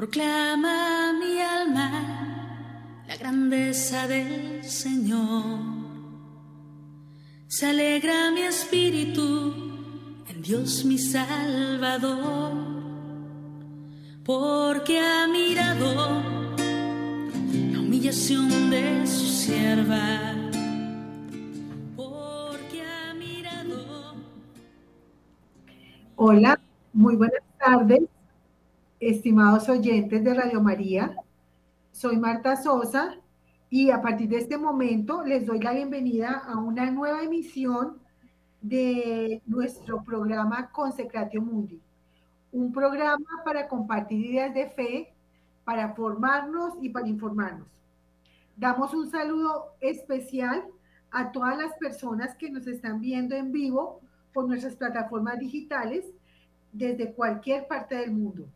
Proclama mi alma la grandeza del Señor. Se alegra mi espíritu en Dios mi Salvador, porque ha mirado la humillación de su sierva. Porque ha mirado. Hola, muy buenas tardes estimados oyentes de Radio María. Soy Marta Sosa y a partir de este momento les doy la bienvenida a una nueva emisión de nuestro programa Consecratio Mundi, un programa para compartir ideas de fe, para formarnos y para informarnos. Damos un saludo especial a todas las personas que nos están viendo en vivo por nuestras plataformas digitales desde cualquier parte del mundo.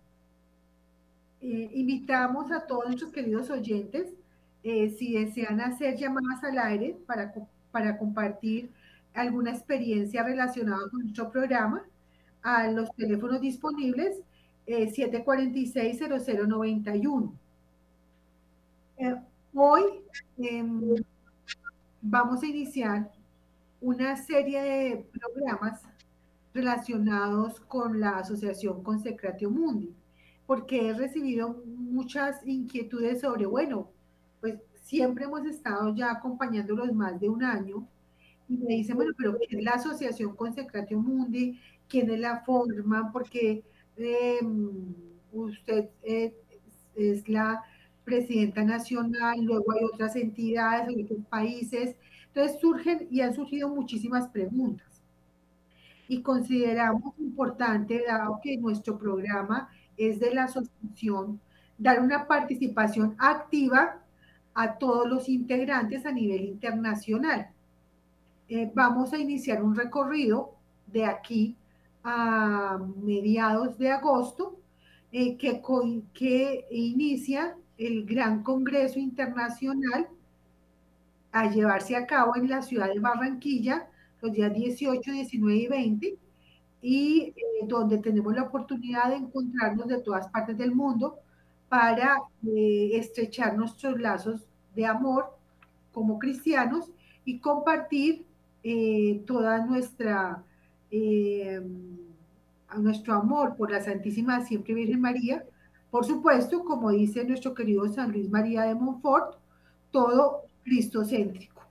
Eh, invitamos a todos nuestros queridos oyentes, eh, si desean hacer llamadas al aire para, para compartir alguna experiencia relacionada con nuestro programa, a los teléfonos disponibles 746-0091. Eh, hoy em, vamos a iniciar una serie de programas relacionados con la asociación Consecratio Mundi porque he recibido muchas inquietudes sobre, bueno, pues siempre hemos estado ya acompañándolos más de un año y me dicen, bueno, pero ¿qué es la Asociación Consecratio Mundi? ¿Quiénes la forman? Porque em, usted eh, es la presidenta nacional, luego hay otras entidades, hay otros países. Entonces surgen y han surgido muchísimas preguntas. Y consideramos importante, dado que nuestro programa es de la asociación dar una participación activa a todos los integrantes a nivel internacional. Eh, vamos a iniciar un recorrido de aquí a mediados de agosto eh, que, que inicia el Gran Congreso Internacional a llevarse a cabo en la ciudad de Barranquilla los días 18, 19 y 20 y eh, donde tenemos la oportunidad de encontrarnos de todas partes del mundo para eh, estrechar nuestros lazos de amor como cristianos y compartir eh, toda nuestra nuestro amor por la Santísima Siempre Virgen María, por supuesto, como dice nuestro querido San Luis María de Montfort, todo cristocéntrico.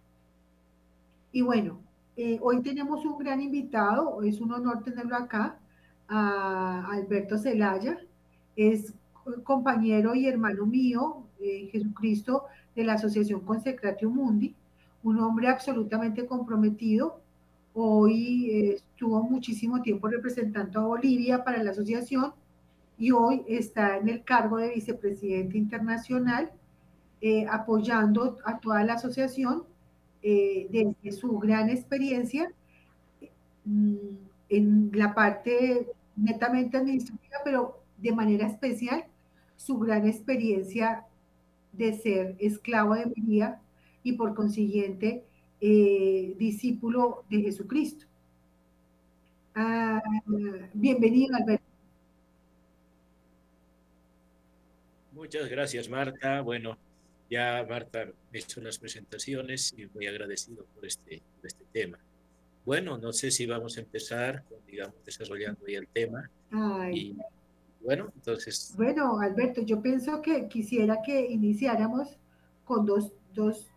Y bueno, eh, hoy tenemos un gran invitado, es un honor tenerlo acá, a Alberto Celaya, es compañero y hermano mío, eh, Jesucristo, de la Asociación Consecratio Mundi, un hombre absolutamente comprometido. Hoy eh, estuvo muchísimo tiempo representando a Bolivia para la asociación y hoy está en el cargo de vicepresidente internacional, apoyando a toda la asociación eh, desde su gran experiencia mm, en la parte netamente administrativa, pero de manera especial su gran experiencia de ser esclavo de María y por consiguiente eh, discípulo de Jesucristo. Ah, bienvenido, Alberto. Muchas gracias, Marta. Bueno, ya Marta me hecho las presentaciones y muy agradecido por este, este tema. Bueno, no sé si vamos a empezar, digamos, desarrollando ya el tema. Y bueno, entonces... Bueno, Alberto, yo pienso que quisiera que iniciáramos con dos, dos,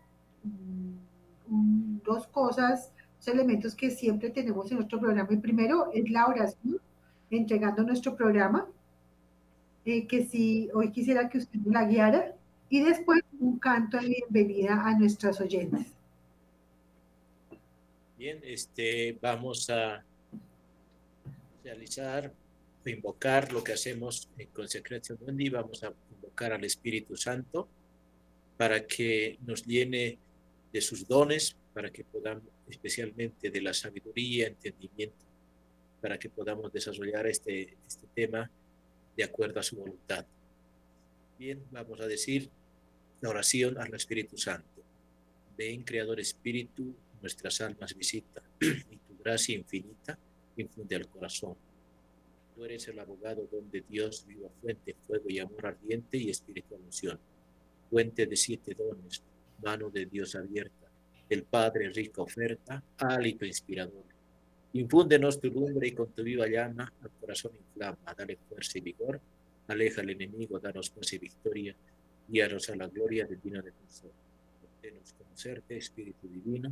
mm, dos cosas, dos elementos que siempre tenemos en nuestro programa. El primero es la oración, entregando nuestro programa, eh, que si hoy quisiera que usted la guiara y después un canto de bienvenida a nuestros oyentes. Bien, este, vamos a realizar, invocar lo que hacemos en Consecración Mundi, vamos a invocar al Espíritu Santo para que nos llene de sus dones, para que podamos, especialmente de la sabiduría, entendimiento, para que podamos desarrollar este, este tema de acuerdo a su voluntad. Bien, vamos a decir la oración al Espíritu Santo. Ven, Creador Espíritu, nuestras almas visita y tu gracia infinita infunde al corazón. Tú eres el abogado donde Dios, viva fuente, fuego y amor ardiente y espíritu emoción. Fuente de siete dones, mano de Dios abierta, del Padre rica oferta, hálito inspirador. Infúndenos tu lumbre y con tu viva llama al corazón inflama, dale fuerza y vigor, aleja al enemigo, danos paz y victoria, guíanos a la gloria divina defensor. Denos conocerte, Espíritu Divino,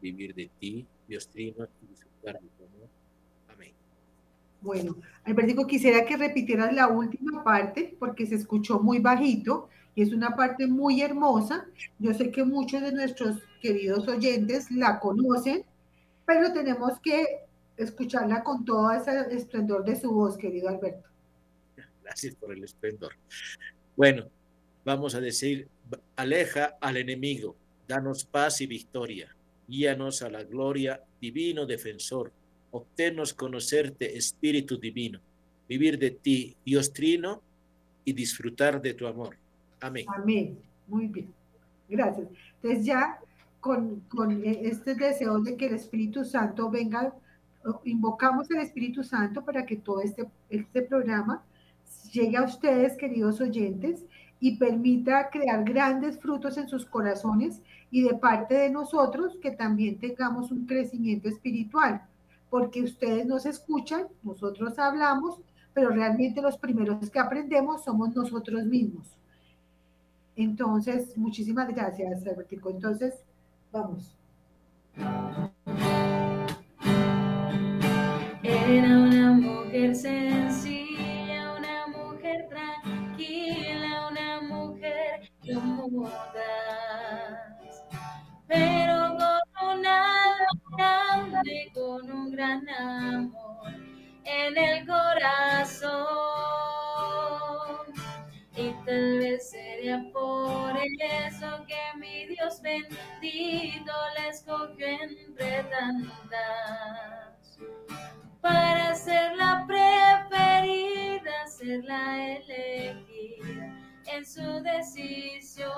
vivir de ti, Dios Trino, y disfrutar de tu amor. Amén. Bueno, Albertico, quisiera que repitieras la última parte porque se escuchó muy bajito y es una parte muy hermosa. Yo sé que muchos de nuestros queridos oyentes la conocen, pero tenemos que escucharla con todo ese esplendor de su voz, querido Alberto. Gracias por el esplendor. Bueno, vamos a decir, aleja al enemigo, danos paz y victoria, guíanos a la gloria, divino defensor, obténnos conocerte, Espíritu Divino, vivir de ti, Dios Trino, y disfrutar de tu amor. Amén. Amén. Muy bien. Gracias. Entonces ya con, con este deseo de que el Espíritu Santo venga, invocamos al Espíritu Santo para que todo este, este programa llegue a ustedes, queridos oyentes, y permita crear grandes frutos en sus corazones y de parte de nosotros que también tengamos un crecimiento espiritual, porque ustedes nos escuchan, nosotros hablamos, pero realmente los primeros que aprendemos somos nosotros mismos. Entonces, muchísimas gracias, Albertico. Entonces, vamos. Una mujer pero alma grande, con un gran amor en el corazón. Y tal vez sería por eso que mi Dios bendito la escogió entre tantas. Para ser la preferida, ser la elegida en su decisión.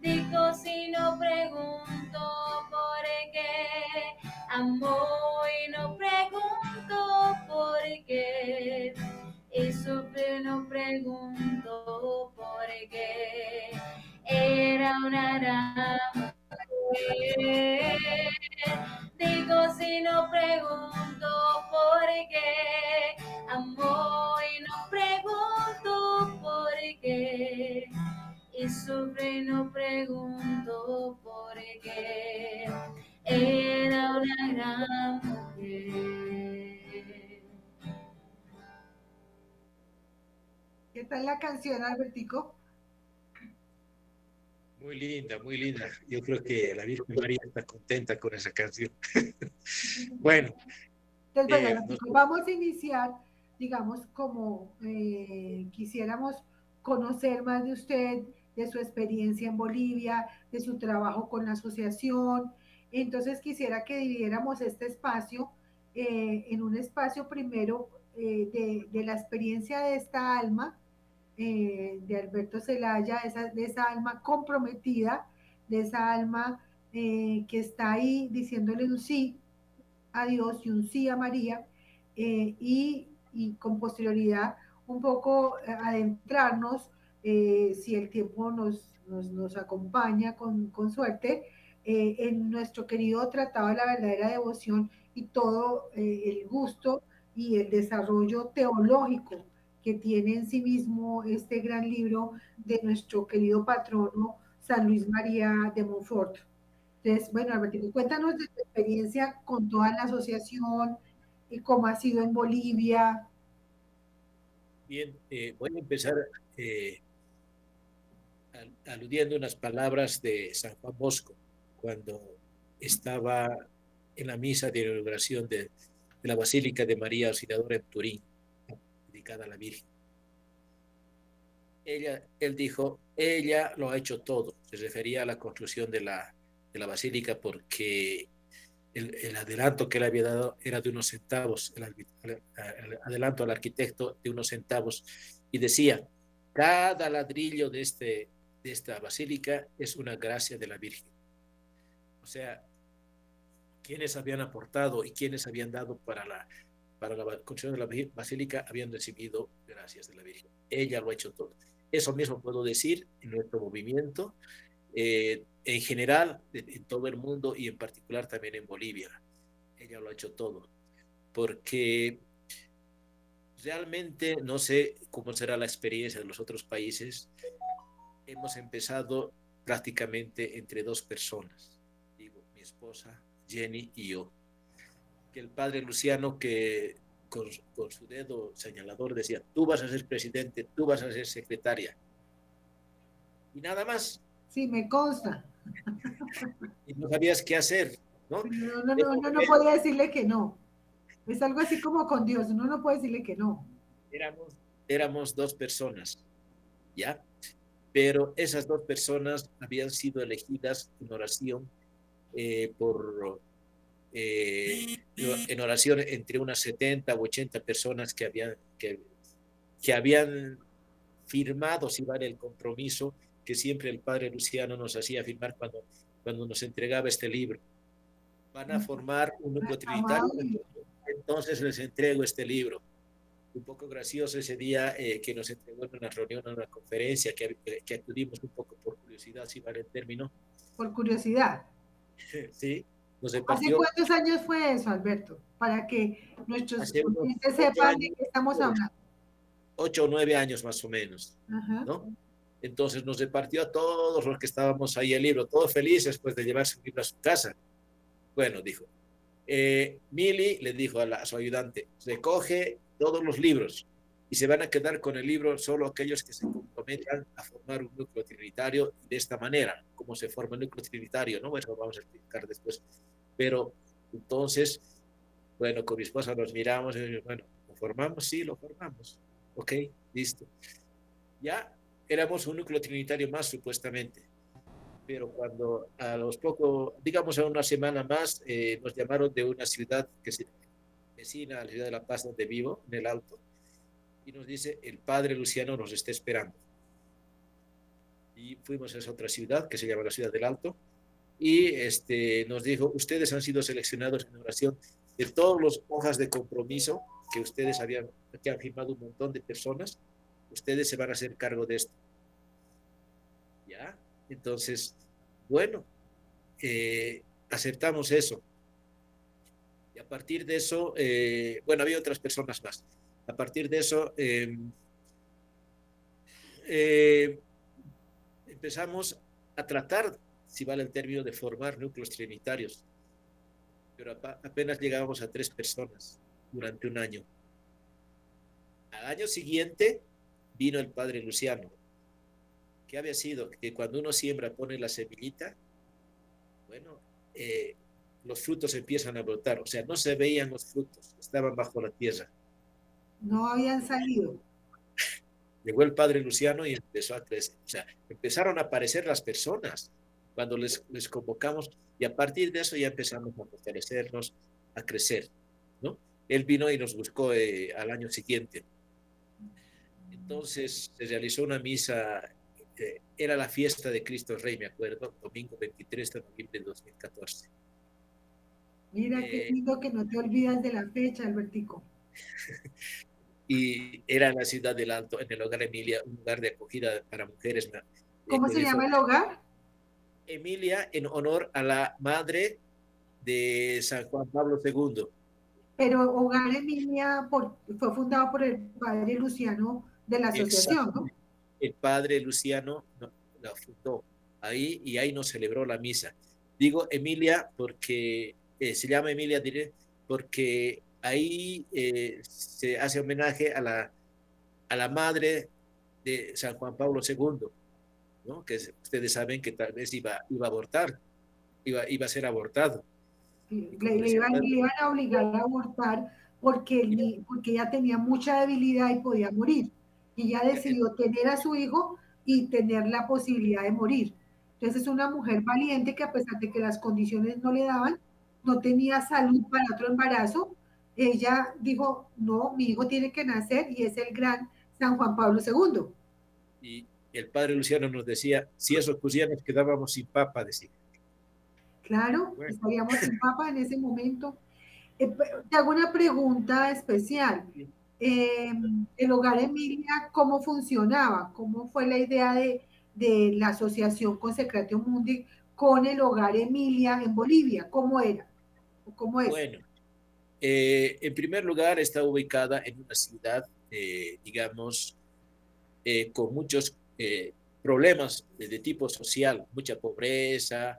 Dijo si no pregunto por qué, amó Albertico? Muy linda, muy linda. Yo creo que la Virgen María está contenta con esa canción. bueno. Eh, vamos a iniciar, digamos, como eh, quisiéramos conocer más de usted, de su experiencia en Bolivia, de su trabajo con la asociación. Entonces quisiera que dividiéramos este espacio eh, en un espacio primero de, de, la experiencia de esta alma, eh, de Alberto Zelaya, esa, de esa alma comprometida, de esa alma eh, que está ahí diciéndole un sí a Dios y un sí a María, eh, y, y, con posterioridad un poco adentrarnos, si el tiempo nos, nos, nos acompaña con, con suerte, en nuestro querido Tratado de la Verdadera Devoción y todo el gusto y el desarrollo teológico que tiene en sí mismo este gran libro de nuestro querido patrono San Luis María de Montfort. Entonces, bueno, Alberto, cuéntanos de tu experiencia con toda la asociación y cómo ha sido en Bolivia. Bien, eh, voy a empezar eh, aludiendo unas palabras de San Juan Bosco cuando estaba en la misa de inauguración de, de la Basílica de María Auxiliadora en Turín a la Virgen. Ella, él dijo, ella lo ha hecho todo. Se refería a la construcción de la, de la basílica porque el, el, adelanto que él había dado era de unos centavos, el, adelanto al arquitecto de unos centavos, y decía, cada ladrillo de, este, de esta basílica es una gracia de la Virgen. O sea, quienes habían aportado y quienes habían dado para la para la construcción de la basílica habían recibido gracias de la Virgen. Ella lo ha hecho todo. Eso mismo puedo decir en nuestro movimiento, eh, en general, en todo el mundo y en particular también en Bolivia. Ella lo ha hecho todo. Porque realmente no sé cómo será la experiencia de los otros países. Hemos empezado prácticamente entre dos personas, digo, mi esposa Jenny y yo. Que el padre Luciano que con, su dedo señalador decía, tú vas a ser presidente, tú vas a ser secretaria. Y nada más. Sí, me consta. Y no sabías qué hacer, ¿no? No, no, no, no, no podía decirle que no. Es algo así como con Dios, uno no puede decirle que no. Éramos, éramos dos personas, ¿ya? Pero esas dos personas habían sido elegidas en oración eh, por eh, en oración entre unas 70 u 80 personas que habían, que, que habían firmado, si vale el compromiso, que siempre el padre Luciano nos hacía firmar cuando, cuando nos entregaba este libro. Van a formar un núcleo trinitario, entonces les entrego este libro. Un poco gracioso ese día eh, que nos entregó en una reunión, en una conferencia, que, que acudimos un poco por curiosidad, si vale el término. Por curiosidad. Sí, ¿Hace cuántos años fue eso, Alberto? Para que nuestros clientes sepan de qué estamos hablando. Ocho o nueve años más o menos, ¿no? Entonces nos repartió a todos los que estábamos ahí el libro, todos felices después de llevarse un libro a su casa. Bueno, dijo. Eh, Mili le dijo a, a su ayudante, recoge todos los libros y se van a quedar con el libro solo aquellos que se comprometan a formar un núcleo trinitario de esta manera, como se forma un núcleo trinitario, ¿no? Eso lo vamos a explicar después. Pero entonces, bueno, con mi esposa nos miramos y bueno, ¿lo formamos? Sí, lo formamos. Ok, listo. Ya éramos un núcleo trinitario más, supuestamente. Pero cuando a los pocos, digamos a una semana más, eh, nos llamaron de una ciudad que se vecina a la ciudad de La Paz, donde vivo, en el Alto, y nos dice, el padre Luciano nos está esperando. Y fuimos a esa otra ciudad, que se llama la ciudad del Alto, y este, nos dijo, ustedes han sido seleccionados en oración de todas las hojas de compromiso que ustedes habían, que han firmado un montón de personas, ustedes se van a hacer cargo de esto. ¿Ya? Entonces, bueno, eh, aceptamos eso. Y a partir de eso, eh, bueno, había otras personas más. A partir de eso, em, eh, empezamos a tratar, si vale el término, de formar núcleos trinitarios. Pero apenas llegábamos a tres personas durante un año. Al año siguiente vino el padre Luciano, que había sido que cuando uno siembra, pone la semillita, bueno, eh, los frutos empiezan a brotar, o sea, no se veían los frutos, estaban bajo la tierra. No habían salido. Llegó el padre Luciano y empezó a crecer. O sea, empezaron a aparecer las personas cuando les, les convocamos y a partir de eso ya empezamos a fortalecernos, a crecer. ¿no? Él vino y nos buscó eh, al año siguiente. Entonces se realizó una misa, eh, era la fiesta de Cristo Rey, me acuerdo, domingo 23 de noviembre de 2014. Mira qué eh, lindo que no te olvidas de la fecha, Albertico. y era en la ciudad del Alto, en el hogar Emilia, un lugar de acogida para mujeres. ¿Cómo se llama el hogar? Emilia, en honor a la madre de San Juan Pablo II. Pero Hogar Emilia fue fundado por el padre Luciano de la asociación, ¿no? El padre Luciano la fundó ahí y ahí nos celebró la misa. Digo Emilia porque eh, se llama Emilia, diré, porque ahí eh, se hace homenaje a la, a la madre de San Juan Pablo II, ¿no? que ustedes saben que tal vez iba, iba a abortar, iba, iba a ser abortado. Le, iban, a obligar a abortar porque, porque ella tenía mucha debilidad y podía morir. Y ella decidió tener a su hijo y tener la posibilidad de morir. Entonces es una mujer valiente que a pesar de que las condiciones no le daban, no tenía salud para otro embarazo, ella dijo, no, mi hijo tiene que nacer y es el gran San Juan Pablo II. Y el padre Luciano nos decía, si eso ocurría nos quedábamos sin papa, decía. Claro, estaríamos sin papa en ese momento. Eh, te hago una pregunta especial. Eh, el Hogar Emilia, ¿cómo funcionaba? ¿Cómo fue la idea de, de la asociación Consecratio Mundi con el Hogar Emilia en Bolivia? ¿Cómo era? ¿Cómo es? Bueno, eh, en primer lugar está ubicada en una ciudad, digamos, con muchos problemas de, tipo social, mucha pobreza,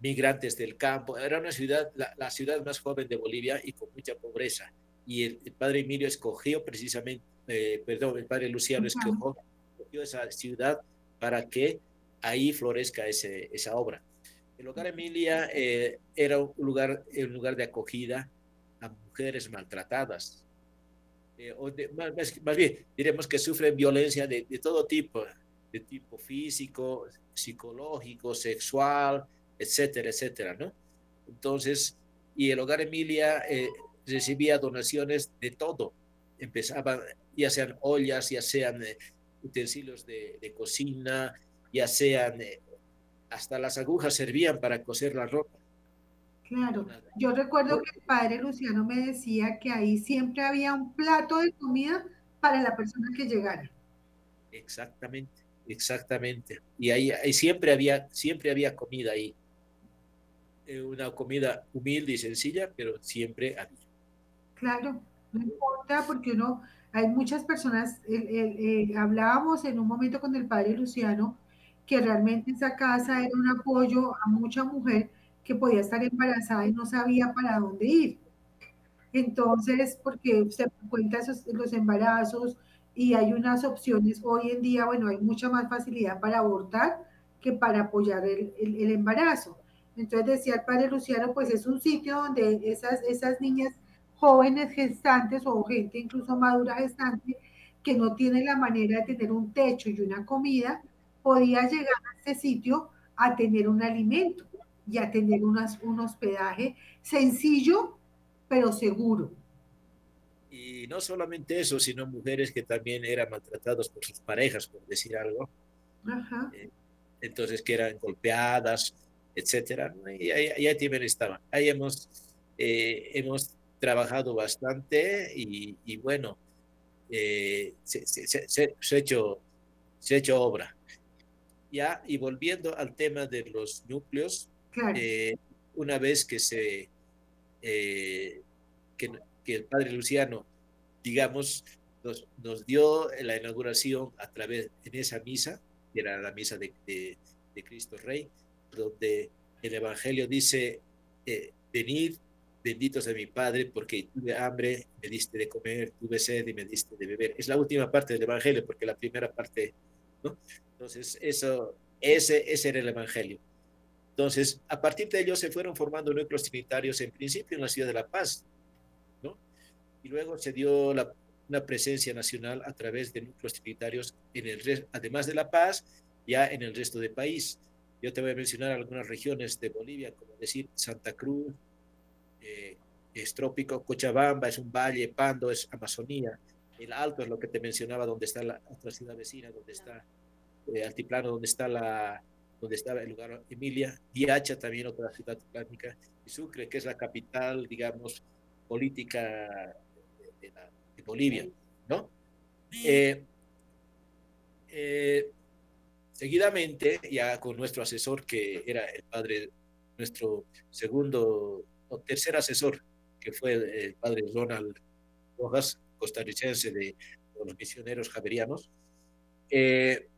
migrantes del campo. Era una ciudad, la, ciudad más joven de Bolivia y con mucha pobreza. Y el, padre Emilio escogió precisamente, eh, perdón, el padre Luciano escogió, esa ciudad para que ahí florezca ese, esa obra. El hogar Emilia eh, era un lugar, un lugar de acogida a mujeres maltratadas. Eh, o más, bien, diremos que sufren violencia de, de todo tipo, de tipo físico, psicológico, sexual, etcétera, etcétera, ¿no? Entonces, y el Hogar Emilia eh, recibía donaciones de todo. Empezaban, ya sean ollas, ya sean eh, utensilios de, cocina, ya sean, eh, hasta las agujas servían para coser la ropa. Claro, yo recuerdo que el padre Luciano me decía que ahí siempre había un plato de comida para la persona que llegara. Exactamente. Exactamente. Y ahí, siempre, había, siempre había comida ahí. Eh, una comida humilde y sencilla, pero siempre había. Claro, no importa porque uno, hay muchas personas, hablábamos en un momento con el padre Luciano, que realmente esa casa era un apoyo a mucha mujer que podía estar embarazada y no sabía para dónde ir. Entonces, porque se cuenta esos, los embarazos, y hay unas opciones. Hoy en día, bueno, hay mucha más facilidad para abortar que para apoyar el, el, embarazo. Entonces decía el padre Luciano, pues es un sitio donde esas, esas niñas jóvenes gestantes o gente incluso madura gestante que no tienen la manera de tener un techo y una comida, podía llegar a ese sitio a tener un alimento y a tener unas, un hospedaje sencillo, pero seguro. Y no solamente eso, sino mujeres que también eran maltratadas por sus parejas, por decir algo. Eh, entonces, que eran golpeadas, etcétera. Y ahí, ahí también estaban. Ahí hemos, eh, hemos trabajado bastante y, y bueno, eh, se, se, se, se, ha hecho, se ha hecho obra. Ya, y volviendo al tema de los núcleos, una vez que se que, que el padre Luciano, digamos, nos, nos, dio la inauguración a través en esa misa, que era la misa de, de, Cristo Rey, donde el Evangelio dice, eh, venid benditos de mi Padre, porque tuve hambre, me diste de comer, tuve sed y me diste de beber. Es la última parte del Evangelio, porque la primera parte, ¿no? Entonces, eso, ese, ese era el Evangelio. Entonces, a partir de ello se fueron formando núcleos trinitarios, en principio en la ciudad de La Paz, y luego se dio la, una presencia nacional a través de núcleos trinitarios, en el, además de La Paz, ya en el resto del país. Yo te voy a mencionar algunas regiones de Bolivia, como decir Santa Cruz, eh, es trópico, Cochabamba es un valle, Pando es Amazonía, el Alto es lo que te mencionaba, donde está la otra ciudad vecina, donde está eh, Altiplano, donde está la donde estaba el lugar Emilia, Diacha también otra ciudad altiplánica, y Sucre, que es la capital, digamos, política de, Bolivia, ¿no? Eh, eh, seguidamente, ya con nuestro asesor, que era el padre, nuestro segundo o tercer asesor, que fue el padre Ronald Rojas, costarricense de los misioneros javerianos, eh,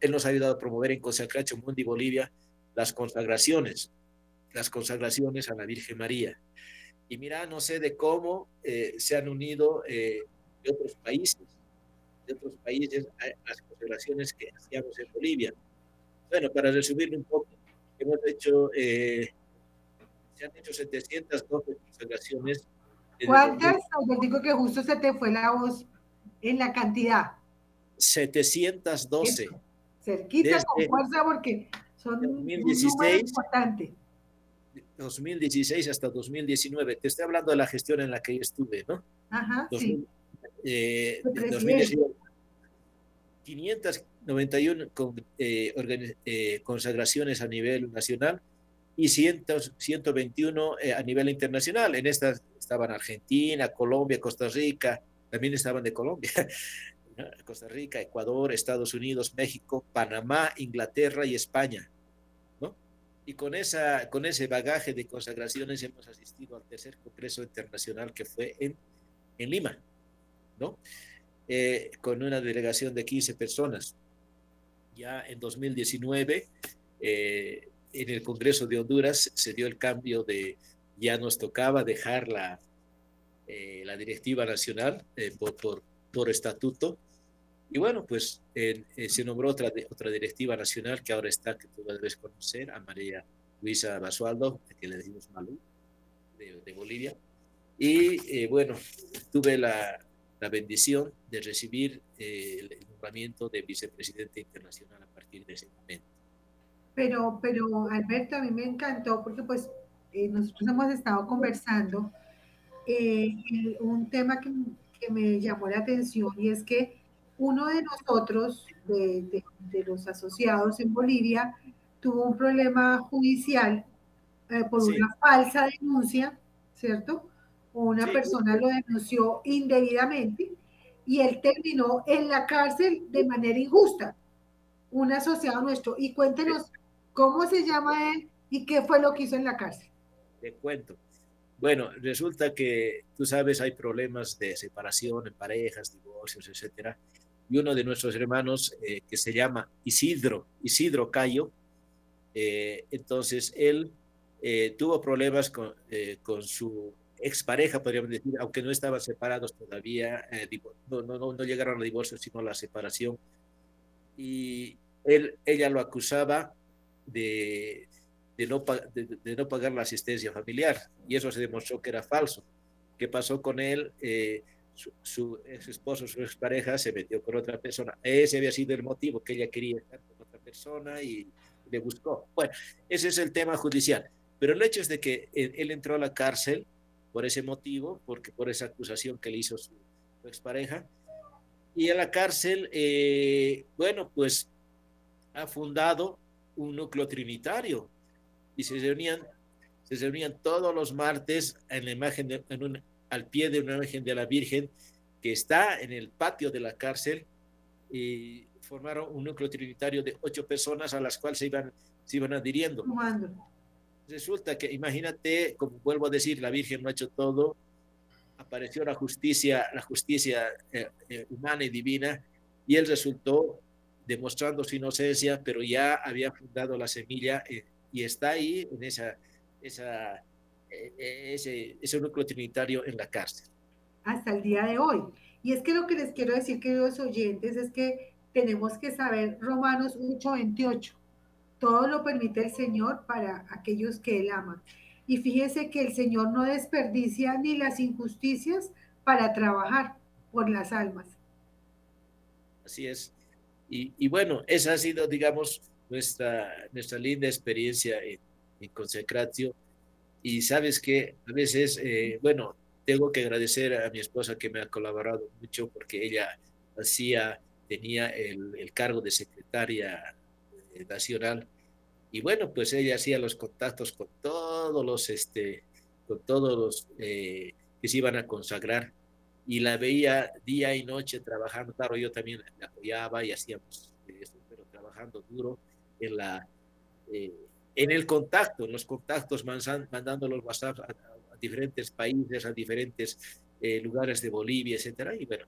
él nos ha ayudado a promover en Consacración Mundi Bolivia las consagraciones, las consagraciones a la Virgen María. Y mira, no sé de cómo eh, se han unido eh, de otros países, de otros países a las consagraciones que hacíamos en Bolivia. Bueno, para resumirlo un poco, hemos hecho, eh, se han hecho 712 consagraciones. ¿Cuántas? Digo que justo se te fue la voz en la cantidad. 712. Cerquita con fuerza porque son 2016, un número importante. 2016 hasta 2019. Te estoy hablando de la gestión en la que yo estuve, ¿no? Ajá, sí. Eh, 2019. 591 con, eh, eh, consagraciones a nivel nacional y 121 a nivel internacional. En estas estaban Argentina, Colombia, Costa Rica, también estaban de Colombia, Costa Rica, Ecuador, Estados Unidos, México, Panamá, Inglaterra y España. ¿no? Y con, esa, con ese bagaje de consagraciones hemos asistido al tercer Congreso Internacional que fue en, en Lima, ¿no? Eh, con una delegación de 15 personas. Ya en 2019, eh, en el Congreso de Honduras se dio el cambio de, ya nos tocaba dejar la, eh, la directiva nacional por, por, por, estatuto. Y bueno, pues se nombró otra, otra directiva nacional que ahora está, que tú debes conocer, a María Luisa Basualdo, que le decimos Malú, de, de Bolivia. Y bueno, tuve la, la bendición de recibir eh, el nombramiento de vicepresidente internacional a partir de ese momento. Pero, pero Alberto, a mí me encantó porque pues eh, nosotros hemos estado conversando eh, un tema que, que, me llamó la atención y es que uno de nosotros, de, de, de los asociados en Bolivia, tuvo un problema judicial por sí. una falsa denuncia, ¿cierto? una sí. persona lo denunció indebidamente y él terminó en la cárcel de manera injusta, un asociado nuestro. Y cuéntenos cómo se llama él y qué fue lo que hizo en la cárcel. Te cuento. Bueno, resulta que tú sabes, hay problemas de separación en parejas, divorcios, etcétera. Y uno de nuestros hermanos, eh, que se llama Isidro, Isidro Cayo, eh, entonces él eh, tuvo problemas con, eh, con su expareja, podríamos decir, aunque no estaban separados todavía, eh, no, no, no, llegaron al divorcio, sino a la separación. Y él, ella lo acusaba de, de, no, de, de, no pagar la asistencia familiar, y eso se demostró que era falso. ¿Qué pasó con él? Eh, su, su, ex esposo, su expareja, se metió con otra persona. Ese había sido el motivo, que ella quería estar con otra persona y le buscó. Bueno, ese es el tema judicial. Pero el hecho es de que él, entró a la cárcel por ese motivo, porque por esa acusación que le hizo su, su expareja. Y en la cárcel, eh, bueno, pues ha fundado un núcleo trinitario. Y se reunían, se reunían todos los martes en la imagen de, en un, al pie de una imagen de la Virgen que está en el patio de la cárcel y formaron un núcleo trinitario de ocho personas a las cuales se iban, se iban adhiriendo. Resulta que, imagínate, como vuelvo a decir, la Virgen no ha hecho todo, apareció la justicia, la justicia eh, eh, humana y divina, y él resultó demostrando su inocencia, pero ya había fundado la semilla eh, y está ahí en esa, esa, ese, ese núcleo trinitario en la cárcel. Hasta el día de hoy. Y es que lo que les quiero decir, queridos oyentes, es que tenemos que saber Romanos 8:28 todo lo permite el Señor para aquellos que Él ama. Y fíjese que el Señor no desperdicia ni las injusticias para trabajar por las almas. Así es. Y, bueno, esa ha sido, digamos, nuestra, nuestra linda experiencia en, en Consecratio. Y sabes que a veces, eh, bueno, tengo que agradecer a mi esposa que me ha colaborado mucho porque ella hacía, tenía el, el cargo de secretaria nacional. Y bueno, pues ella hacía los contactos con todos los, este, con todos los eh, que se iban a consagrar y la veía día y noche trabajando, claro, yo también la apoyaba y hacíamos eso, pero trabajando duro en la, eh, en el contacto, en los contactos, mandan, mandando los WhatsApp a, a, diferentes países, a diferentes eh, lugares de Bolivia, etcétera, y bueno,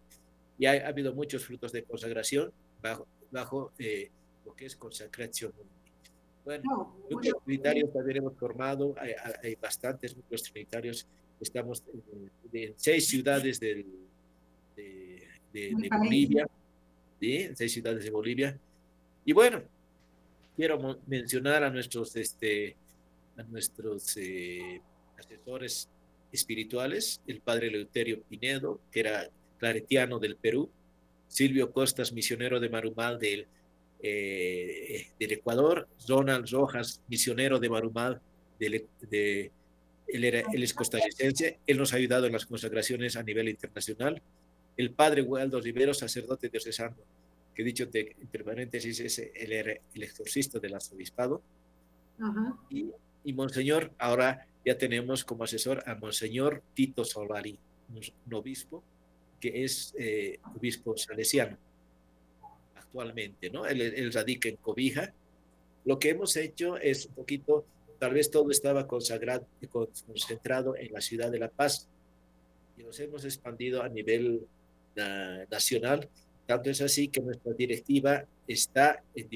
y ha, ha, habido muchos frutos de consagración bajo, bajo eh, lo que es consagración. Bueno, no, bueno, trinitarios también hemos formado, hay, hay, bastantes núcleos trinitarios, estamos en, en seis ciudades del, de, de, de Bolivia, seis ciudades de Bolivia. Y bueno, quiero mencionar a nuestros, este, a nuestros eh, asesores espirituales, el padre Leuterio Pinedo, que era claretiano del Perú, Silvio Costas, misionero de Marumal del eh, del Ecuador, Donald Rojas, misionero de Marumal, de, de, él, era, él es costarricense, él nos ha ayudado en las consagraciones a nivel internacional. El padre Waldo Rivero, sacerdote diocesano, que dicho de, entre paréntesis es el, el exorcista del arzobispado. Uh -huh. y, Y Monseñor, ahora ya tenemos como asesor a Monseñor Tito Solari, un obispo que es eh, obispo salesiano actualmente, ¿no? Él, él, radica en Cobija. Lo que hemos hecho es un poquito, tal vez todo estaba consagrado, concentrado en la ciudad de La Paz y nos hemos expandido a nivel uh, nacional. Tanto es así que nuestra directiva está en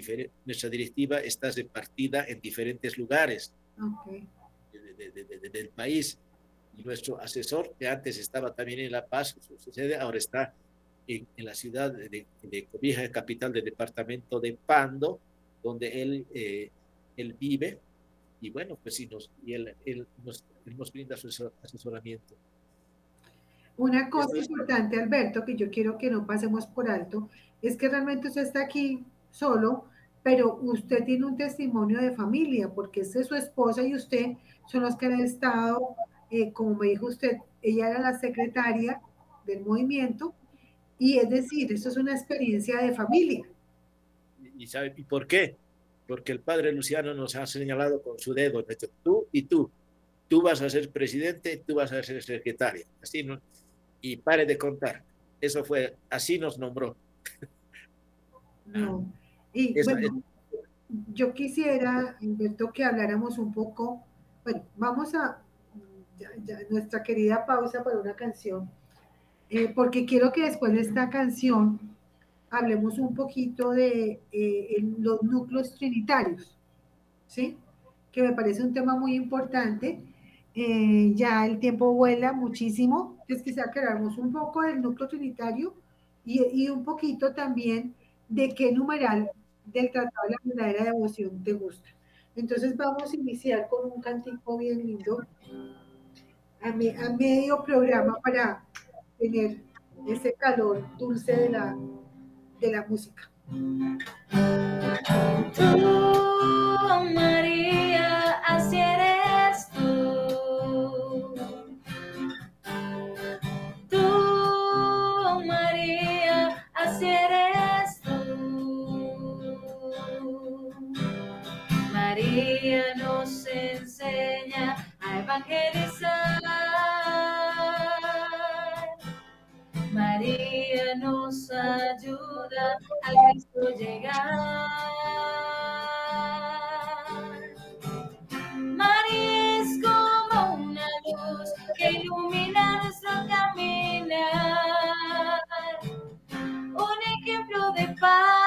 nuestra directiva está repartida en diferentes lugares okay. de, de, de, del país y nuestro asesor, que antes estaba también en La Paz, sucede, ahora está en, en la ciudad de, de, Cobija, capital del departamento de Pando, donde él, eh, él vive, y bueno, pues sí, nos, y él, él, nos, él nos brinda su asesoramiento. Una cosa importante, Alberto, que yo quiero que no pasemos por alto, es que realmente usted está aquí solo, pero usted tiene un testimonio de familia, porque es su esposa y usted son los que han estado eh, como me dijo usted, ella era la secretaria del movimiento, y es decir, eso es una experiencia de familia. ¿Y sabe y por qué? Porque el padre Luciano nos ha señalado con su dedo, tú y tú, tú vas a ser presidente, tú vas a ser secretaria, así no, y pare de contar. Eso fue, así nos nombró. No. Y bueno, yo quisiera, Alberto, que habláramos un poco, bueno, vamos a, nuestra querida pausa para una canción, eh, porque quiero que después de esta canción hablemos un poquito de eh, los núcleos trinitarios, ¿sí? Que me parece un tema muy importante. Eh, ya el tiempo vuela muchísimo, entonces quizá que hablamos un poco del núcleo trinitario y, y, un poquito también de qué numeral del Tratado de la Verdadera Devoción te gusta. Entonces vamos a iniciar con un cantico bien lindo a, me, a medio programa para tener ese calor dulce de la, de la música. Tú, María, así eres tú. Tú, María, así eres tú. María nos enseña a evangelizar. María nos ayuda al Cristo llegar. María es como una luz que ilumina nuestro caminar. Un ejemplo de paz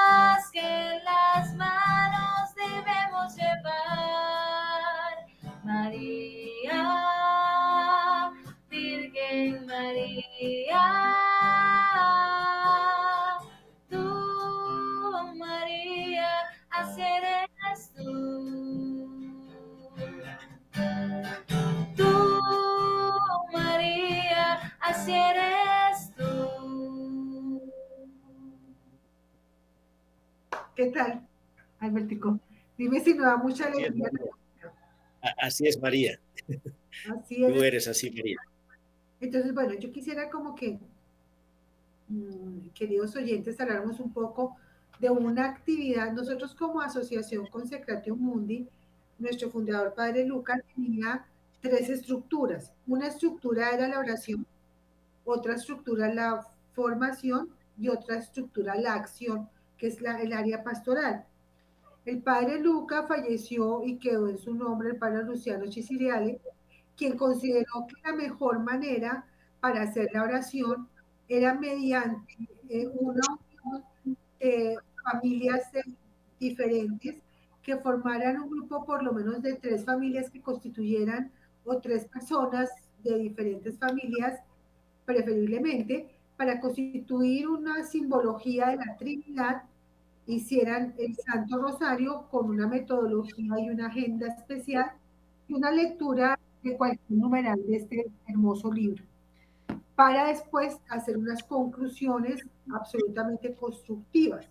tal, Albertico? Dime si me da mucha alegría. Así es, María. Así es. Tú eres así, María. Entonces, bueno, yo quisiera como que, mmm, queridos oyentes, habláramos un poco de una actividad. Nosotros como asociación Consecratio Mundi, nuestro fundador Padre Lucas tenía tres estructuras. Una estructura era la oración, otra estructura la formación y otra estructura la acción, que es la, el área pastoral. El padre Luca falleció y quedó en su nombre el padre Luciano Chisiriale, quien consideró que la mejor manera para hacer la oración era mediante eh, una eh, familias diferentes que formaran un grupo por lo menos de tres familias que constituyeran o tres personas de diferentes familias, preferiblemente, para constituir una simbología de la Trinidad, hicieran el Santo Rosario con una metodología y una agenda especial y una lectura de cualquier numeral de este hermoso libro, para después hacer unas conclusiones absolutamente constructivas.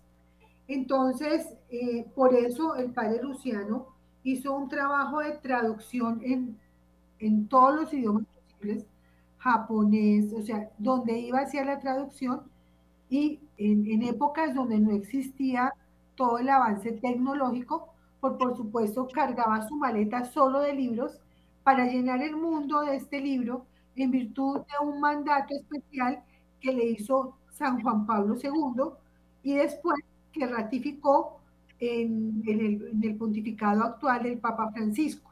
Entonces, eh, por eso el padre Luciano hizo un trabajo de traducción en, en todos los idiomas posibles, japonés, o sea, donde iba hacia la traducción y en, épocas donde no existía todo el avance tecnológico, por, por supuesto, cargaba su maleta solo de libros para llenar el mundo de este libro en virtud de un mandato especial que le hizo San Juan Pablo II y después que ratificó en, el, pontificado actual del Papa Francisco.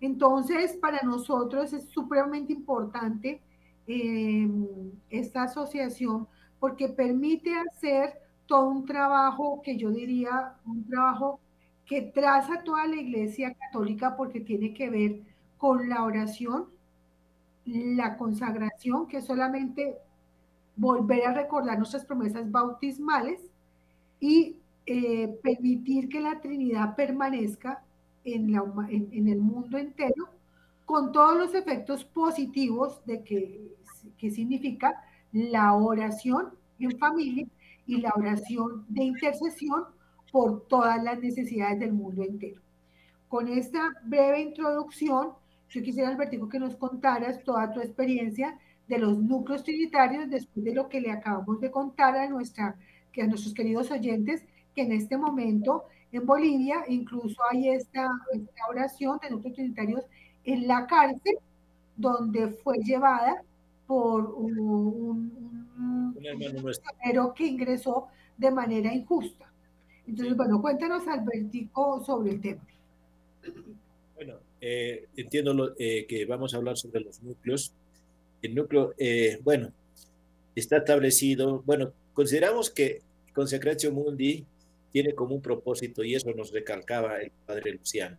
Entonces, para nosotros es supremamente importante em, esta asociación porque permite hacer todo un trabajo que yo diría, un trabajo que traza toda la Iglesia Católica porque tiene que ver con la oración, la consagración, que es solamente volver a recordar nuestras promesas bautismales y eh, permitir que la Trinidad permanezca en, la, en, el mundo entero con todos los efectos positivos de que, que significa la oración en familia y la oración de intercesión por todas las necesidades del mundo entero. Con esta breve introducción, yo quisiera, Albertico, que nos contaras toda tu experiencia de los núcleos trinitarios después de lo que le acabamos de contar a, nuestra, que a nuestros queridos oyentes, que en este momento en Bolivia incluso hay esta, oración de núcleos trinitarios en la cárcel, donde fue llevada por un, un, un que ingresó de manera injusta. Entonces, bueno, cuéntanos, Albertico, sobre el tema. Bueno, eh, entiendo eh, que vamos a hablar sobre los núcleos. El núcleo, eh, bueno, está establecido, bueno, consideramos que Consecratio Mundi tiene como un propósito, y eso nos recalcaba el padre Luciano,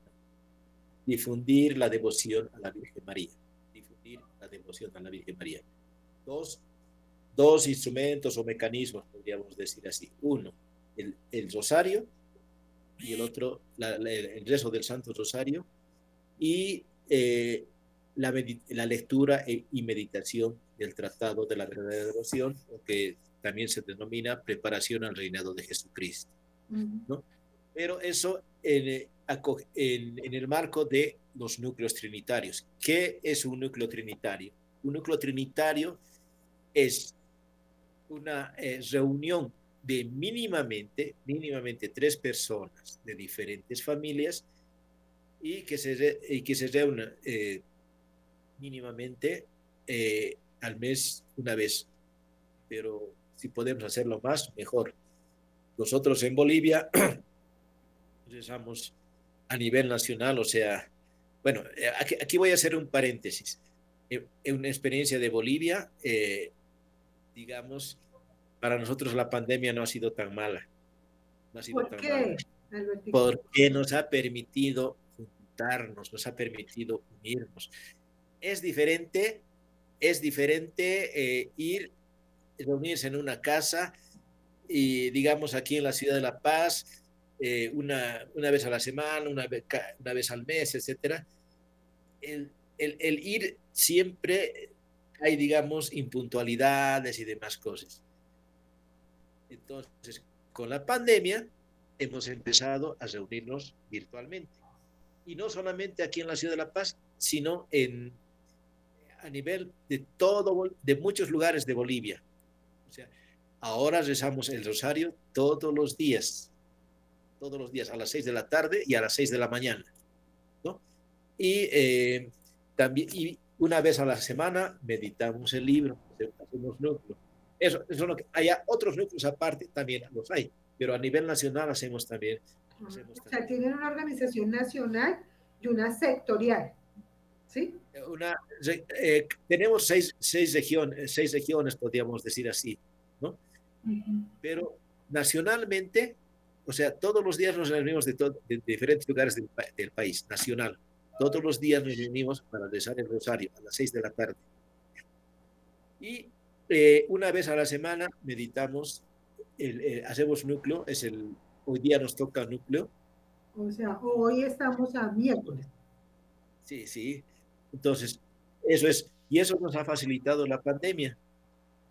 difundir la devoción a la Virgen María, devoción a la Virgen María. Dos, dos instrumentos o mecanismos, podríamos decir así. Uno, el, el rosario, y el otro, el rezo del Santo Rosario, y eh, la, la, lectura e, y meditación del Tratado de la Verdadera Devoción, que también se denomina Preparación al Reinado de Jesucristo. ¿no? Pero eso en, en, en, el marco de los núcleos trinitarios. ¿Qué es un núcleo trinitario? Un núcleo trinitario es una eh, reunión de mínimamente, mínimamente tres personas de diferentes familias y que se, y que se eh, mínimamente eh, al mes una vez. Pero si podemos hacerlo más, mejor. Nosotros en Bolivia rezamos a nivel nacional, o sea, bueno, eh, aquí, aquí voy a hacer un paréntesis. En una experiencia de Bolivia, digamos, para nosotros la pandemia no ha sido tan mala. No ha sido ¿Por tan qué? Mala, porque nos ha permitido nos ha permitido unirnos. Es diferente, es diferente eh, ir, reunirse en una casa y digamos aquí en la ciudad de La Paz, eh, una, una vez a la semana, una vez, una vez al mes, etcétera. El, el, el ir siempre hay, digamos, impuntualidades y demás cosas. Entonces, con la pandemia hemos empezado a reunirnos virtualmente y no solamente aquí en la ciudad de La Paz, sino en, a nivel de todo, de muchos lugares de Bolivia. O sea, ahora rezamos el rosario todos los días, todos los días, a las seis de la tarde y a las seis de la mañana, ¿no? Y eh, también, y una vez a la semana meditamos el libro, hacemos núcleos. Eso, eso es lo que, hay otros núcleos aparte, también los hay, pero a nivel nacional hacemos también o sea, tienen una organización nacional y una sectorial. ¿Sí? Una, eh, tenemos seis, seis, regiones, seis regiones, podríamos decir así, ¿no? Pero nacionalmente, o sea, todos los días nos reunimos de, de diferentes lugares del, del, país, nacional. Todos los días nos reunimos para rezar el rosario a las seis de la tarde. Y eh, una vez a la semana meditamos, el, eh, hacemos núcleo, es el Hoy día nos toca núcleo. O sea, hoy estamos a miércoles. Sí, sí. Entonces, eso es, y eso nos ha facilitado la pandemia,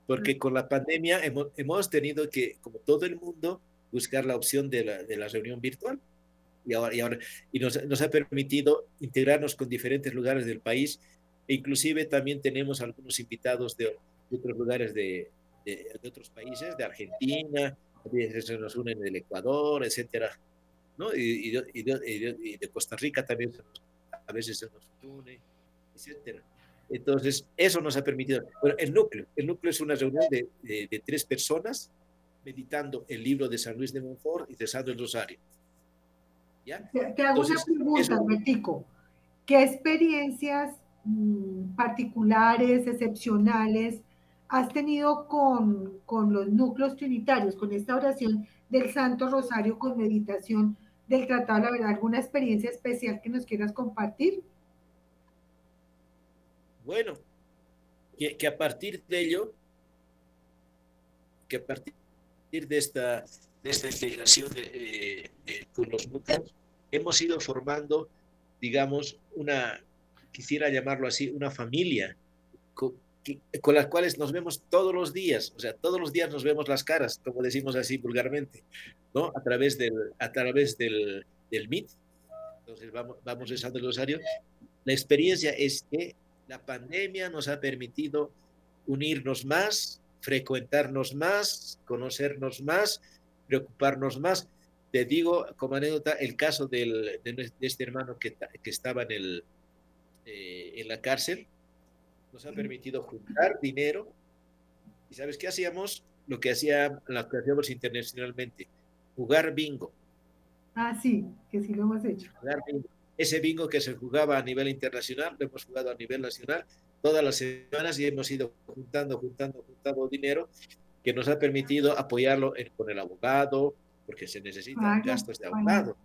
porque con la pandemia hemos, hemos tenido que, como todo el mundo, buscar la opción de la, de la reunión virtual. Y ahora, y, ahora, y nos, nos, ha permitido integrarnos con diferentes lugares del país. E inclusive también tenemos algunos invitados de, de otros lugares de, de, de, otros países, de Argentina, se nos unen el Ecuador, etcétera. ¿no? Y, de, Costa Rica también a veces se nos une, etcétera. Entonces, eso nos ha permitido. Bueno, el núcleo. El núcleo es una reunión de, tres personas meditando el libro de San Luis de Montfort y rezando el rosario. ¿Ya? Te, hago una pregunta, Metico. ¿Qué experiencias mm, particulares, excepcionales, has tenido con, con los núcleos trinitarios, con esta oración del Santo Rosario con meditación del Tratado de la Verdad? ¿Alguna experiencia especial que nos quieras compartir? Bueno, que, a partir de ello, que a partir de esta, de esta integración de, con los núcleos, hemos ido formando, digamos, una, quisiera llamarlo así, una familia con, las cuales nos vemos todos los días, o sea, todos los días nos vemos las caras, como decimos así vulgarmente, ¿no? A través del, a través del, del MIT. Entonces vamos, vamos rezando el rosario. La experiencia es que la pandemia nos ha permitido unirnos más, frecuentarnos más, conocernos más, preocuparnos más. Te digo como anécdota el caso de, este hermano que, estaba en, el, eh, en la cárcel. Nos ha permitido juntar dinero. ¿Y sabes qué hacíamos? Lo que, hacía, lo que hacíamos internacionalmente, jugar bingo. Ah, sí, que sí lo hemos hecho. Jugar bingo ese bingo que se jugaba a nivel internacional, lo hemos jugado a nivel nacional todas las semanas y hemos ido juntando, juntando, juntando dinero que nos ha permitido apoyarlo con el abogado, porque se necesitan gastos de abogado.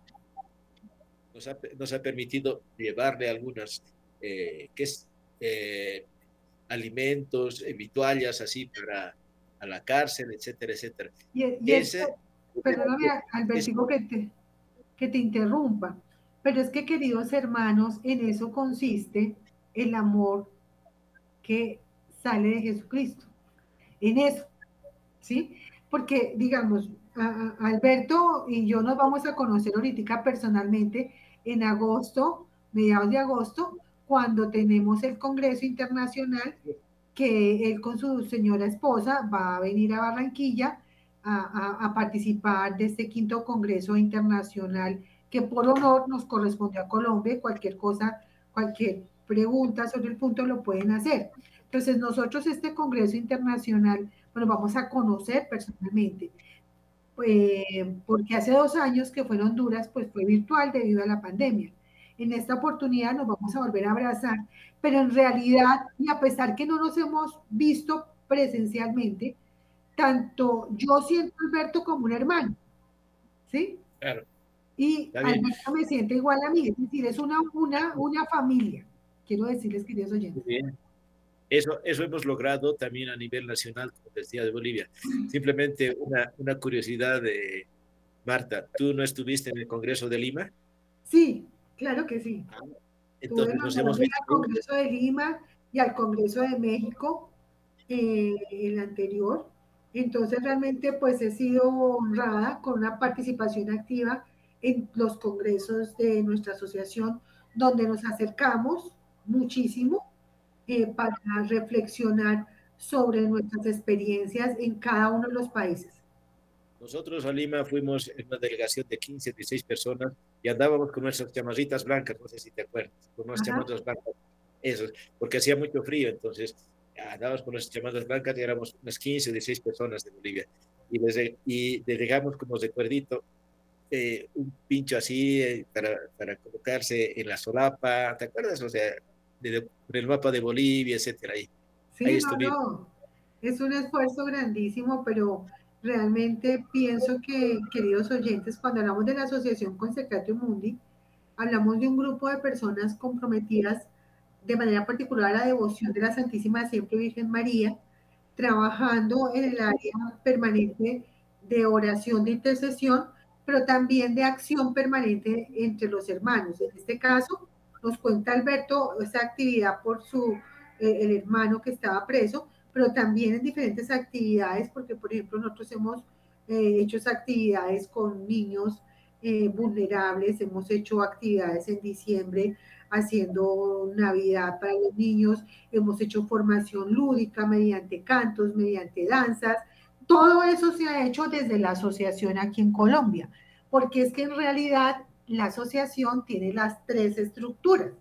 Nos ha, permitido llevarle algunas eh, que es, eh, alimentos, eh, así para a la cárcel, etcétera, etcétera. Y, ese, perdóname, Alberto, que te, que te interrumpa. Pero es que, queridos hermanos, en eso consiste el amor que sale de Jesucristo. En eso, ¿sí? Porque, digamos, Alberto y yo nos vamos a conocer ahorita personalmente en agosto, mediados de agosto, cuando tenemos el Congreso Internacional, que él con su señora esposa va a venir a Barranquilla a, a participar de este quinto Congreso Internacional que por honor nos corresponde a Colombia, cualquier cosa, cualquier pregunta sobre el punto lo pueden hacer. Entonces nosotros este Congreso Internacional, bueno, vamos a conocer personalmente, eh, porque hace dos años que fue en Honduras, pues fue virtual debido a la pandemia. En esta oportunidad nos vamos a volver a abrazar, pero en realidad, y a pesar que no nos hemos visto presencialmente, tanto yo siento a Alberto como un hermano, ¿sí? Claro. Y Alberto me siente igual a mí, es decir, es una, una, una familia. Quiero decirles, queridos oyentes. Bien. Eso, eso hemos logrado también a nivel nacional, como decía de Bolivia. Simplemente una, una curiosidad de Marta, ¿tú no estuviste en el Congreso de Lima? Sí, claro que sí. Ah, entonces nos hemos visto. Al Congreso de Lima y al Congreso de México, eh, el anterior. Entonces realmente pues he sido honrada con una participación activa en los congresos de nuestra asociación, donde nos acercamos muchísimo eh, para reflexionar sobre nuestras experiencias en cada uno de los países. Nosotros a Lima fuimos en una delegación de 15, 16 personas y andábamos con nuestras chamarritas blancas, no sé si te acuerdas, con nuestras chamarras blancas, eso, porque hacía mucho frío, entonces andábamos con nuestras chamarras blancas y éramos unas 15, 16 personas de Bolivia. Y, desde, y dejamos como recuerdito eh, un pincho así eh, para, para, colocarse en la solapa, ¿te acuerdas? O sea, de, el mapa de Bolivia, etcétera. Ahí, sí, no, Es un esfuerzo grandísimo, pero realmente pienso que, queridos oyentes, cuando hablamos de la Asociación Consecratio Mundi, hablamos de un grupo de personas comprometidas de manera particular a la devoción de la Santísima Siempre Virgen María, trabajando en el área permanente de oración de intercesión pero también de acción permanente entre los hermanos. En este caso, nos cuenta Alberto esa actividad por su, eh, el hermano que estaba preso, pero también en diferentes actividades, porque por ejemplo nosotros hemos eh, hecho actividades con niños eh, vulnerables, hemos hecho actividades en diciembre haciendo Navidad para los niños, hemos hecho formación lúdica mediante cantos, mediante danzas, todo eso se ha hecho desde la asociación aquí en Colombia, porque es que en realidad la asociación tiene las tres estructuras.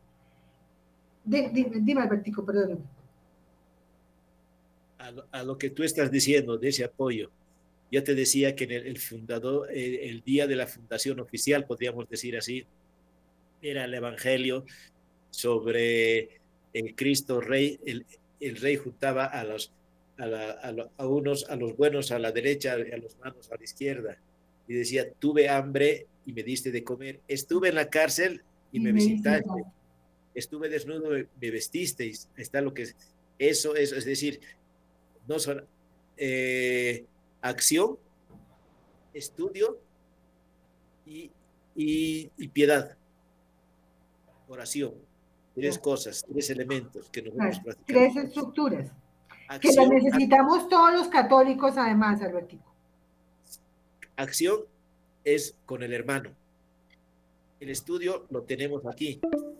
dime, dime, Albertico, perdóname. A lo, que tú estás diciendo de ese apoyo, ya te decía que en el, fundador, eh, el, día de la fundación oficial, podríamos decir así, era el Evangelio sobre el Cristo Rey, el, el Rey juntaba a los, a, unos, a los buenos a la derecha a los malos a la izquierda. Y decía, tuve hambre y me diste de comer. Estuve en la cárcel y, me, visitaste. Estuve desnudo, me vestisteis. Está lo que es. Eso, es es decir, no son eh, acción, estudio y, y, piedad. Oración. Tres cosas, tres elementos que nos vamos Tres estructuras que las necesitamos todos los católicos, además, Albertico. Acción es con el hermano. El estudio lo tenemos aquí,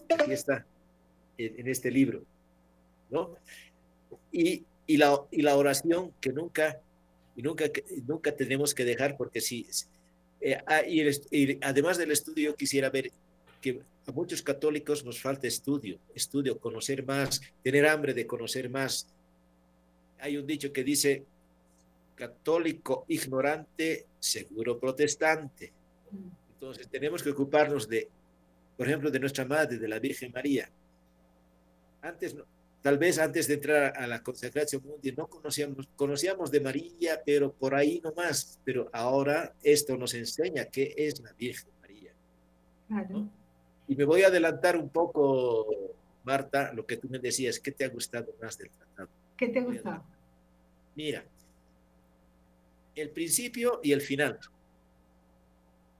aquí está, en, este libro, ¿no? Y, y, la, y la oración que nunca, y nunca, nunca tenemos que dejar, porque si, eh, ah, además del estudio, quisiera ver que a muchos católicos nos falta estudio, estudio, conocer más, tener hambre de conocer más, hay un dicho que dice, católico ignorante, seguro protestante. Entonces tenemos que ocuparnos de, por ejemplo, de nuestra madre, de la Virgen María. Antes, tal vez antes de entrar a la consagración mundial, no conocíamos, conocíamos de María, pero por ahí no más. Pero ahora esto nos enseña qué es la Virgen María. Y me voy a adelantar un poco, Marta, lo que tú me decías, ¿qué te ha gustado más del tratado? ¿Qué te ha gustado? Mira, el principio y el final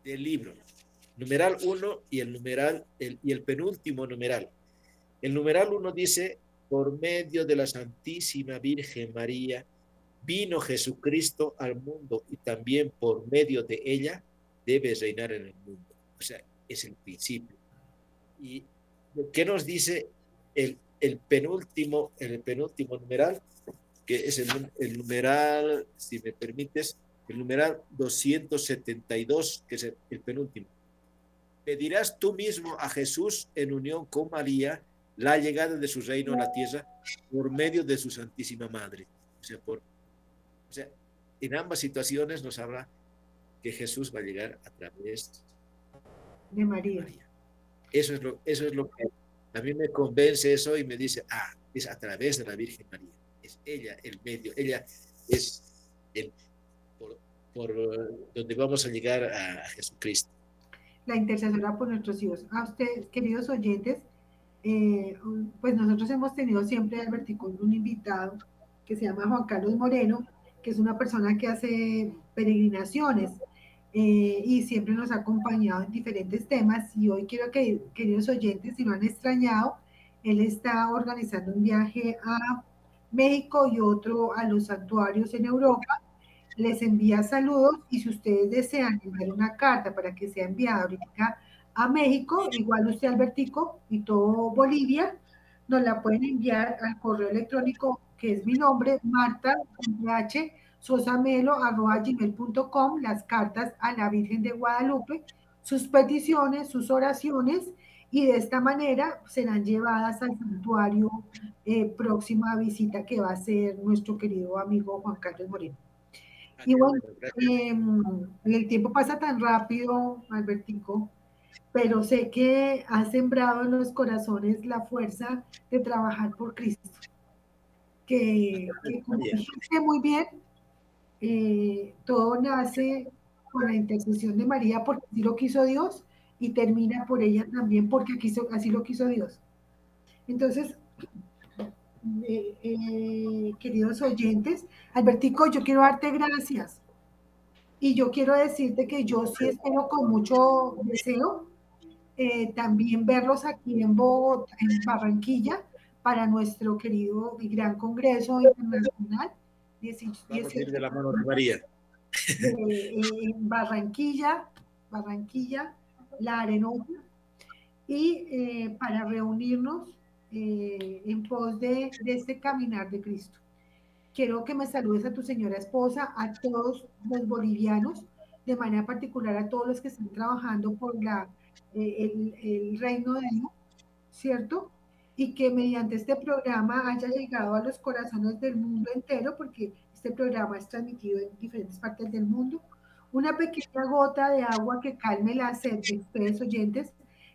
del libro, numeral 1 y el numeral y el penúltimo numeral. El numeral 1 dice, por medio de la Santísima Virgen María, vino Jesucristo al mundo y también por medio de ella debe reinar en el mundo. O sea, es el principio. ¿Y qué nos dice el, el penúltimo, el penúltimo numeral? Que es el, numeral, si me permites, el numeral 272, que es el, penúltimo. Pedirás tú mismo a Jesús en unión con María la llegada de su reino a la tierra por medio de su Santísima Madre. O sea, por, o sea en ambas situaciones nos habla que Jesús va a llegar a través de María. Eso, es lo, eso es lo que a mí me convence eso y me dice, ah, es a través de la Virgen María es ella el medio, ella es el, por, donde vamos a llegar a, Jesucristo. La intercesora por nuestros hijos. A ustedes, queridos oyentes, eh, pues nosotros hemos tenido siempre, Albertico, un invitado que se llama Juan Carlos Moreno, que es una persona que hace peregrinaciones eh, y siempre nos ha acompañado en diferentes temas. Y hoy quiero que, queridos oyentes, si lo han extrañado, él está organizando un viaje a México y otro a los santuarios en Europa. Les envía saludos y si ustedes desean enviar una carta para que sea enviada ahorita a México, igual usted Albertico y todo Bolivia, nos la pueden enviar al correo electrónico que es mi nombre, Marta H. gmail.com, las cartas a la Virgen de Guadalupe, sus peticiones, sus oraciones y de esta manera serán llevadas al santuario eh, próxima visita que va a ser nuestro querido amigo Juan Carlos Moreno. Y bueno, em, el tiempo pasa tan rápido, Albertico, pero sé que ha sembrado en los corazones la fuerza de trabajar por Cristo. Que, que como dijiste muy bien, eh, todo nace con la intercesión de María porque así lo quiso Dios y termina por ella también porque así lo quiso Dios. Entonces, eh, eh, queridos oyentes, Albertico, yo quiero darte gracias y yo quiero decirte que yo sí espero con mucho deseo eh, también verlos aquí en Bogotá, en Barranquilla, para nuestro querido y gran Congreso Internacional. de la mano de María. en Barranquilla, Barranquilla, la Arenosa, y eh, para reunirnos eh, en pos de, este caminar de Cristo. Quiero que me saludes a tu señora esposa, a todos los bolivianos, de manera particular a todos los que están trabajando por la, eh, el, el reino de Dios, ¿cierto? Y que mediante este programa haya llegado a los corazones del mundo entero, porque este programa es transmitido en diferentes partes del mundo. Una pequeña gota de agua que calme la sed de ustedes oyentes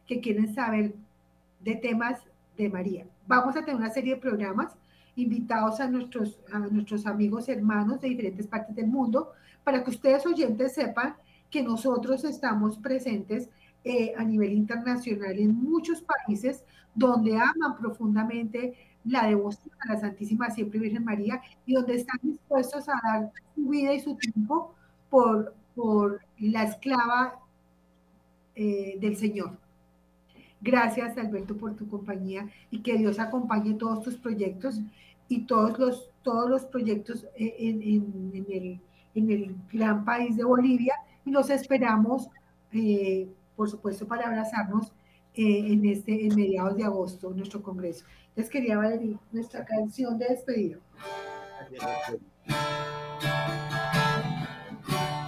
que quieren saber de temas de María. Vamos a tener una serie de programas invitados a nuestros, a nuestros amigos hermanos de diferentes partes del mundo para que ustedes oyentes sepan que nosotros estamos presentes eh, a nivel internacional en muchos países donde aman profundamente la devoción a la Santísima Siempre Virgen María y donde están dispuestos a dar su vida y su tiempo por, por la esclava eh, del Señor. Gracias, Alberto, por tu compañía y que Dios acompañe todos tus proyectos y todos los, todos los proyectos en, en, el, en el, gran país de Bolivia y los esperamos, eh, por supuesto, para abrazarnos eh, en este en mediados de agosto, nuestro congreso. Les quería, Valeria, nuestra canción de despedida.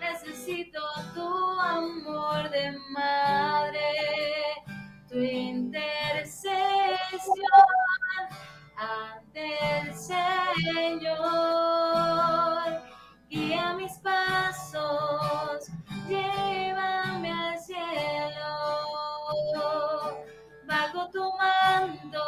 Necesito tu amor de madre, tu intercesión ante el Señor. Guía mis pasos, llévame al cielo, bajo tu mando